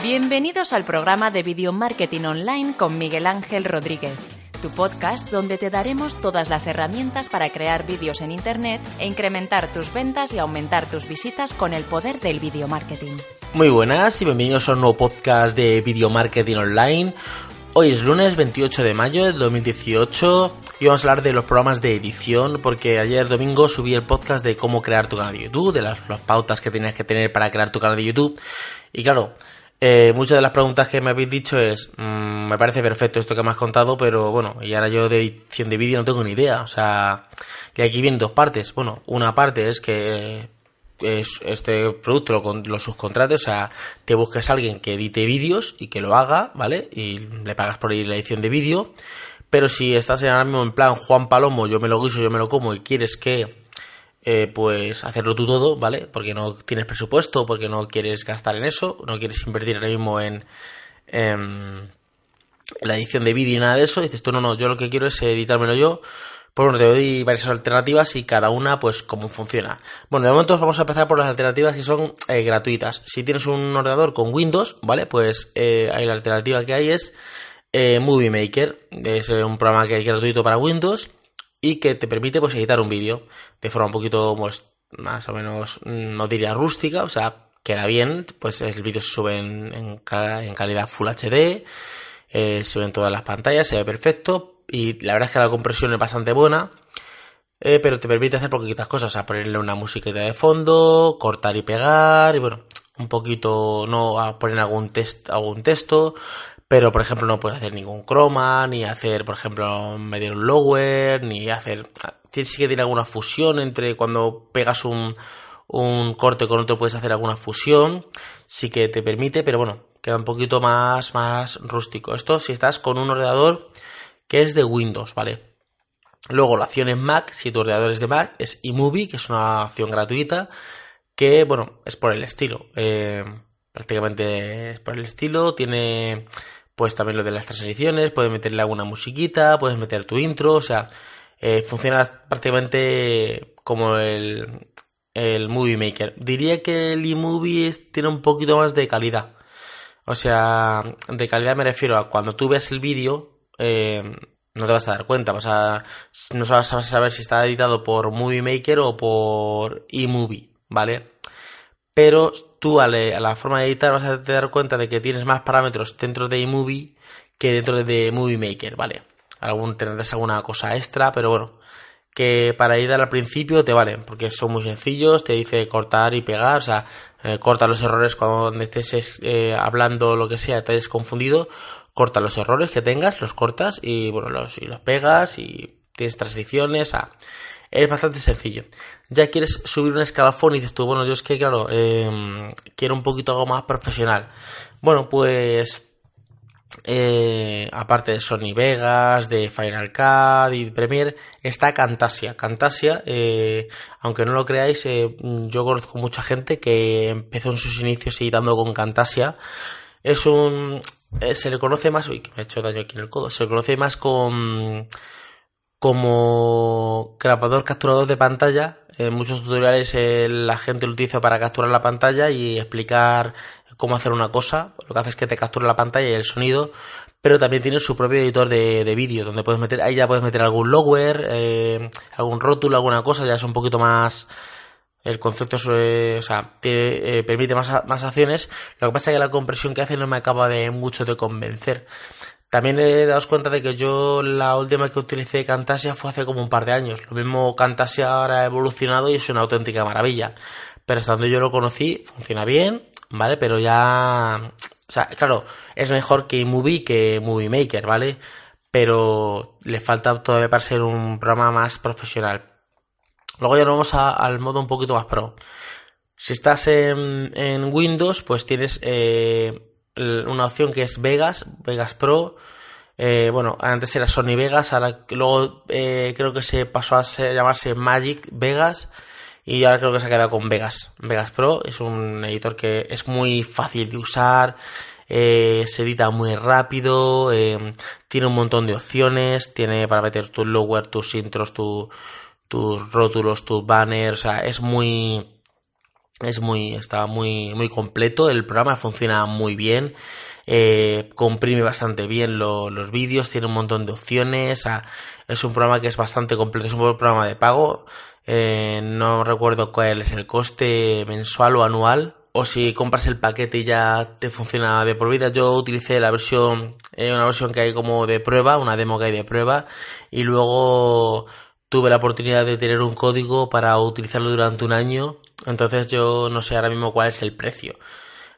Bienvenidos al programa de Video Marketing Online con Miguel Ángel Rodríguez, tu podcast donde te daremos todas las herramientas para crear vídeos en Internet e incrementar tus ventas y aumentar tus visitas con el poder del video marketing. Muy buenas y bienvenidos a un nuevo podcast de Video Marketing Online. Hoy es lunes 28 de mayo del 2018 y vamos a hablar de los programas de edición porque ayer domingo subí el podcast de cómo crear tu canal de YouTube, de las, las pautas que tienes que tener para crear tu canal de YouTube y claro, eh, muchas de las preguntas que me habéis dicho es, mmm, me parece perfecto esto que me has contado, pero bueno, y ahora yo de edición de vídeo no tengo ni idea. O sea, que aquí vienen dos partes. Bueno, una parte es que es, este producto lo, lo subcontrates, o sea, te busques a alguien que edite vídeos y que lo haga, ¿vale? Y le pagas por ir la edición de vídeo. Pero si estás ahora mismo en plan Juan Palomo, yo me lo guiso, yo me lo como y quieres que eh, pues hacerlo tú todo, ¿vale? Porque no tienes presupuesto, porque no quieres gastar en eso, no quieres invertir ahora mismo en, en la edición de vídeo y nada de eso. dices tú, no, no, yo lo que quiero es editármelo yo. Pues bueno, te doy varias alternativas y cada una, pues, cómo funciona. Bueno, de momento vamos a empezar por las alternativas que son eh, gratuitas. Si tienes un ordenador con Windows, ¿vale? Pues eh, la alternativa que hay es eh, Movie Maker. Es un programa que es gratuito para Windows y que te permite pues editar un vídeo de forma un poquito pues, más o menos, no diría rústica, o sea, queda bien, pues el vídeo se sube en, calidad Full HD, eh, se ven todas las pantallas, se ve perfecto y la verdad es que la compresión es bastante buena. Eh, pero te permite hacer poquitas cosas, o sea, ponerle una musiquita de fondo, cortar y pegar, y bueno, un poquito, no a poner algún, test, algún texto, pero por ejemplo no puedes hacer ningún croma, ni hacer, por ejemplo, medir un lower, ni hacer... Sí que tiene alguna fusión entre cuando pegas un, un corte con otro puedes hacer alguna fusión, sí que te permite, pero bueno, queda un poquito más, más rústico. Esto si estás con un ordenador que es de Windows, ¿vale? Luego la opción en Mac, si tu ordenador es de Mac, es eMovie, que es una opción gratuita, que bueno, es por el estilo. Eh, prácticamente es por el estilo, tiene pues también lo de las transiciones, puedes meterle alguna musiquita, puedes meter tu intro, o sea, eh, funciona prácticamente como el, el Movie Maker. Diría que el eMovie tiene un poquito más de calidad. O sea, de calidad me refiero a cuando tú ves el vídeo, eh, no te vas a dar cuenta, o sea, no vas a saber si está editado por Movie Maker o por eMovie, ¿vale? Pero tú a, la forma de editar vas a dar cuenta de que tienes más parámetros dentro de iMovie que dentro de Movie Maker, ¿vale? Algún, tendrás alguna cosa extra, pero bueno, que para editar al principio te valen, porque son muy sencillos, te dice cortar y pegar, o sea, eh, corta los errores cuando estés eh, hablando lo que sea, te hayas confundido, corta los errores que tengas, los cortas y bueno, los, y los pegas y tienes transiciones, a es bastante sencillo. Ya quieres subir un escalafón y dices tú, bueno, yo es que, claro, eh, quiero un poquito algo más profesional. Bueno, pues, eh, aparte de Sony Vegas, de Final Cut y Premiere, está Camtasia. Camtasia, eh, aunque no lo creáis, eh, yo conozco mucha gente que empezó en sus inicios editando con Camtasia. Es un... Eh, se le conoce más... Uy, que me ha hecho daño aquí en el codo. Se le conoce más con como grabador capturador de pantalla. En muchos tutoriales la gente lo utiliza para capturar la pantalla y explicar cómo hacer una cosa. Lo que hace es que te captura la pantalla y el sonido, pero también tiene su propio editor de, de vídeo, donde puedes meter, ahí ya puedes meter algún lower, eh, algún rótulo, alguna cosa, ya es un poquito más... El concepto o sea, te, eh, permite más, más acciones. Lo que pasa es que la compresión que hace no me acaba de mucho de convencer. También he dado cuenta de que yo la última que utilicé Camtasia fue hace como un par de años. Lo mismo Camtasia ahora ha evolucionado y es una auténtica maravilla. Pero hasta donde yo lo conocí, funciona bien, ¿vale? Pero ya... O sea, claro, es mejor que Movie que Movie Maker, ¿vale? Pero le falta todavía para ser un programa más profesional. Luego ya nos vamos a, al modo un poquito más pro. Si estás en, en Windows, pues tienes eh, una opción que es Vegas, Vegas Pro. Eh, bueno, antes era Sony Vegas, ahora luego eh, creo que se pasó a llamarse Magic Vegas y ahora creo que se ha quedado con Vegas. Vegas Pro es un editor que es muy fácil de usar, eh, se edita muy rápido, tiene un montón de opciones, tiene para meter tus lower, tus intros, tus rótulos, tus banners, o sea, es muy Es muy, está muy, muy completo. El programa funciona muy bien. Eh, comprime bastante bien los vídeos, tiene un montón de opciones. es un programa que es bastante completo. Es un programa de pago. Eh, no recuerdo cuál es el coste mensual o anual. O si compras el paquete y ya te funciona de por vida. Yo utilicé la versión, eh, una versión que hay como de prueba, una demo que hay de prueba. Y luego tuve la oportunidad de tener un código para utilizarlo durante un año. Entonces yo no sé ahora mismo cuál es el precio.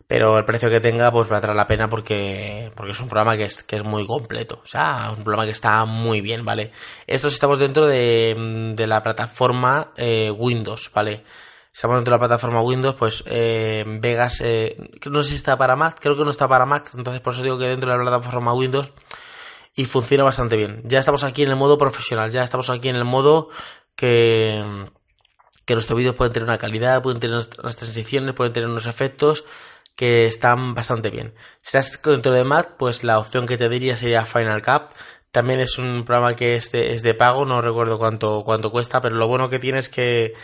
Pero el precio que tenga pues valdrá la pena porque, porque es un programa que es, que es muy completo. O sea, un programa que está muy bien, ¿vale? Esto estamos dentro de, de la plataforma eh, Windows, ¿vale? Estamos dentro de la plataforma Windows, pues eh, Vegas, eh, no sé si está para Mac, creo que no está para Mac, entonces por eso digo que dentro de la plataforma Windows y funciona bastante bien. Ya estamos aquí en el modo profesional, ya estamos aquí en el modo que, que nuestros vídeos pueden tener una calidad, pueden tener unas transiciones, pueden tener unos efectos que están bastante bien. Si estás dentro de Mac, pues la opción que te diría sería Final Cut. También es un programa que es de, es de pago, no recuerdo cuánto, cuánto cuesta, pero lo bueno que tiene es que,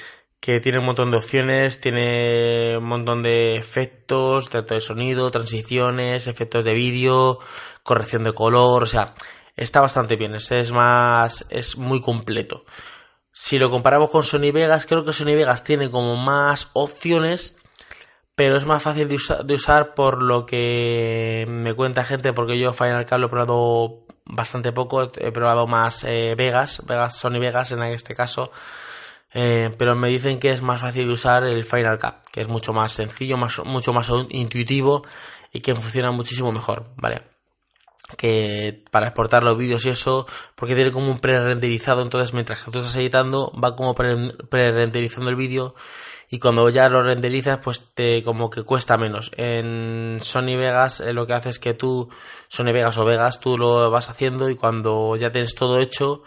que tiene un montón de opciones, tiene un montón de efectos, tanto de sonido, transiciones, efectos de vídeo, corrección de color, o sea, está bastante bien, es, más, es muy completo. Si lo comparamos con Sony Vegas, creo que Sony Vegas tiene como más opciones, pero es más fácil de, usar por lo que me cuenta gente, porque yo Final Cut lo he probado bastante poco, he probado más eh, Vegas, Vegas, Sony Vegas en este caso, eh, pero me dicen que es más fácil de usar el Final Cut, que es mucho más sencillo, más, mucho más intuitivo y que funciona muchísimo mejor, ¿vale? Que para exportar los vídeos y eso, porque tiene como un pre-renderizado, entonces mientras que tú estás editando, va como pre-renderizando el vídeo y cuando ya lo renderizas, pues te como que cuesta menos. En Sony Vegas eh, lo que hace es que tú, Sony Vegas o Vegas, tú lo vas haciendo y cuando ya tienes todo hecho,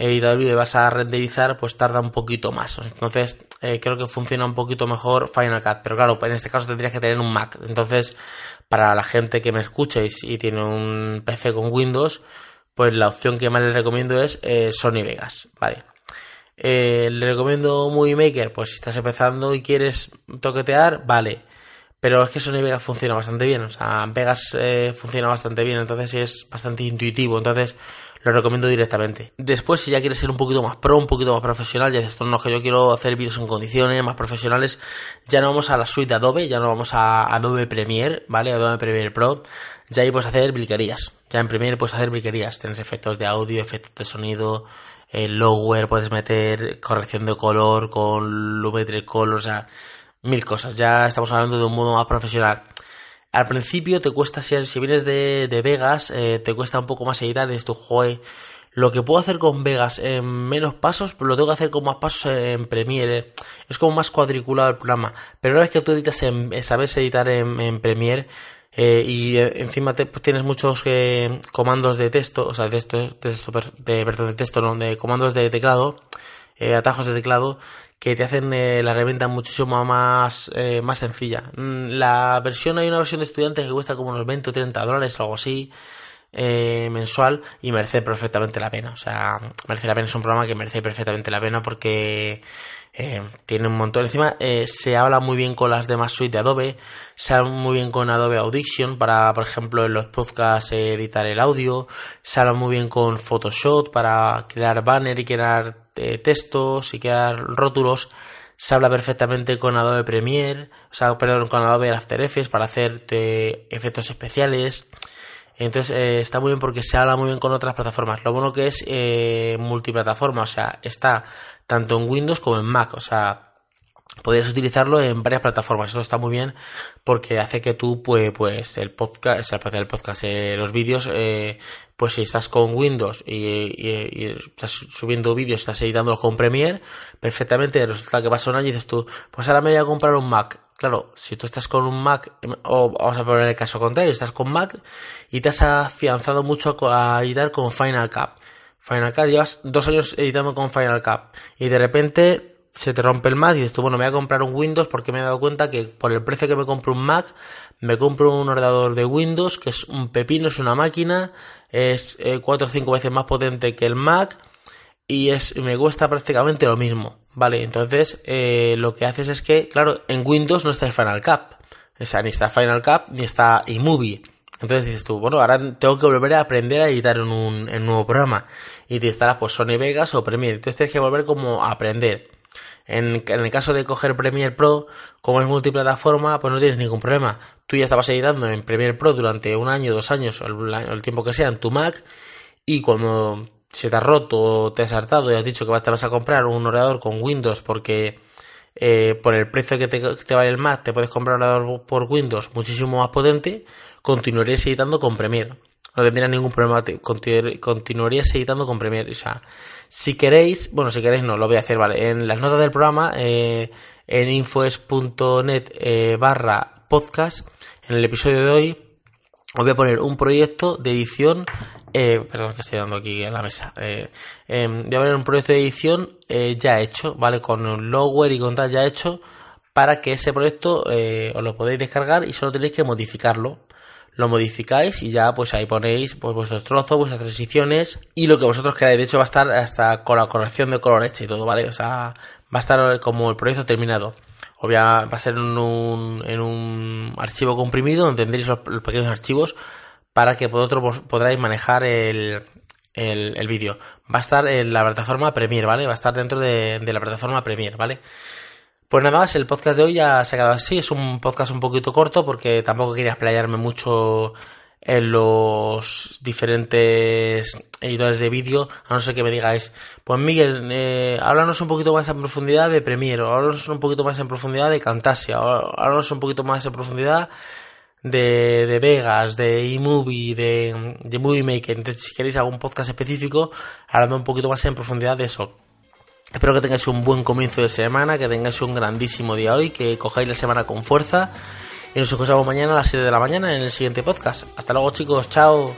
eh, y vas a renderizar, pues tarda un poquito más. Entonces, eh, creo que funciona un poquito mejor Final Cut. Pero claro, en este caso tendrías que tener un Mac. Entonces, para la gente que me escuche y, tiene un PC con Windows, pues la opción que más les recomiendo es eh, Sony Vegas, ¿vale? Eh, le recomiendo Movie Maker, pues si estás empezando y quieres toquetear, vale. Pero es que Sony Vegas funciona bastante bien, o sea, Vegas eh, funciona bastante bien, entonces es bastante intuitivo, entonces lo recomiendo directamente. Después, si ya quieres ser un poquito más pro, un poquito más profesional, ya dices, no, que yo quiero hacer vídeos en condiciones más profesionales, ya no vamos a la suite de Adobe, ya no vamos a Adobe Premiere, ¿vale? Adobe Premiere Pro, ya ahí puedes hacer bliquerías. Ya en Premiere puedes hacer bliquerías. Tienes efectos de audio, efectos de sonido, el lower, puedes meter corrección de color con Lumetri Color, o sea, mil cosas. Ya estamos hablando de un modo más profesional. Al principio te cuesta, si, vienes de, de Vegas, eh, te cuesta un poco más editar, de esto, joe, lo que puedo hacer con Vegas en menos pasos, pero lo tengo que hacer con más pasos en Premiere. Es como más cuadriculado el programa. Pero una vez que tú editas en, eh, sabes editar en, Premiere, eh, y encima te, pues tienes muchos comandos de texto, o sea, de texto, de, texto, de, perdón, de texto, no, de comandos de teclado, atajos de teclado, que te hacen eh, la reventa muchísimo más, eh, más sencilla. Mm, la versión, hay una versión de estudiantes que cuesta como unos 20 o 30 dólares algo así. Eh, mensual y merece perfectamente la pena. O sea, merece la pena, es un programa que merece perfectamente la pena porque tiene un montón. Encima se habla muy bien con las demás suites de Adobe, se habla muy bien con Adobe Audition para, por ejemplo, en los podcasts editar el audio, se habla muy bien con Photoshop para crear banner y crear textos y crear rótulos. Se habla perfectamente con Adobe Premiere, o sea, perdón, con Adobe After Effects para hacer efectos especiales. Entonces eh, está muy bien porque se habla muy bien con otras plataformas. Lo bueno que es eh, multiplataforma, o sea, está tanto en Windows como en Mac, o sea, podrías utilizarlo en varias plataformas. Eso está muy bien porque hace que tú, pues, pues el podcast, el podcast, eh, los vídeos, eh, pues si estás con Windows y, estás subiendo vídeos, estás editándolos con Premiere, perfectamente resulta que pasa un año y dices tú, pues ahora me voy a comprar un Mac. Claro, si tú estás con un Mac, o vamos a poner el caso contrario, estás con Mac y te has afianzado mucho a editar con Final Cut. Final Cut, llevas dos años editando con Final Cut y de repente se te rompe el Mac y dices tú, bueno, me voy a comprar un Windows porque me he dado cuenta que por el precio que me compro un Mac, me compro un ordenador de Windows que es un pepino, es una máquina, es eh, cuatro o cinco veces más potente que el Mac y es me cuesta prácticamente lo mismo, ¿vale? Entonces, eh, lo que haces es que, claro, en Windows no está Final Cut, o sea, ni está Final Cut ni está iMovie. Entonces dices tú, bueno, ahora tengo que volver a aprender a editar en un, en un nuevo programa. Y te estará pues Sony Vegas o Premiere. Entonces tienes que volver como a aprender. En, el caso de coger Premiere Pro, como es multiplataforma, pues no tienes ningún problema. Tú ya estabas editando en Premiere Pro durante un año, dos años, el, el tiempo que sea, en tu Mac, y cuando se te ha roto o te has hartado y has dicho que te vas a comprar un ordenador con Windows porque eh, por el precio que te, te, vale el Mac te puedes comprar un ordenador por Windows muchísimo más potente, continuarías editando con Premiere. No tendrías ningún problema, continuarías editando con Premiere. O sea, si queréis, bueno, si queréis no, lo voy a hacer, vale. En las notas del programa, eh, en infoes.net eh, barra podcast, en el episodio de hoy, os voy a poner un proyecto de edición eh, perdón, que estoy dando aquí en la mesa. Eh, eh, voy a ver un proyecto de edición ya hecho, ¿vale? Con un lower y con tal ya hecho, para que ese proyecto os lo podéis descargar y solo tenéis que modificarlo. Lo modificáis y ya pues ahí ponéis pues, vuestros trozos, vuestras transiciones y lo que vosotros queráis. De hecho va a estar hasta con la corrección de color hecha y todo, ¿vale? O sea, va a estar como el proyecto terminado. Obviamente va a ser en un, en un archivo comprimido donde tendréis los, los pequeños archivos para que vosotros podráis manejar el, el, el vídeo. Va a estar en la plataforma Premiere, ¿vale? Va a estar dentro de, de, la plataforma Premiere, ¿vale? Pues nada más, el podcast de hoy ya ha quedado así. Es un podcast un poquito corto porque tampoco quería explayarme mucho en los diferentes editores de vídeo, a no ser que me digáis, pues Miguel, eh, háblanos un poquito más en profundidad de Premiere, háblanos un poquito más en profundidad de Camtasia, háblanos un poquito más en profundidad de, de Vegas, de eMovie, de, de Movie Maker. Entonces, si queréis algún podcast específico, hablando un poquito más en profundidad de eso. Espero que tengáis un buen comienzo de semana, que tengáis un grandísimo día hoy, que cojáis la semana con fuerza. Y nos escuchamos mañana a las 7 de la mañana en el siguiente podcast. Hasta luego chicos, chao.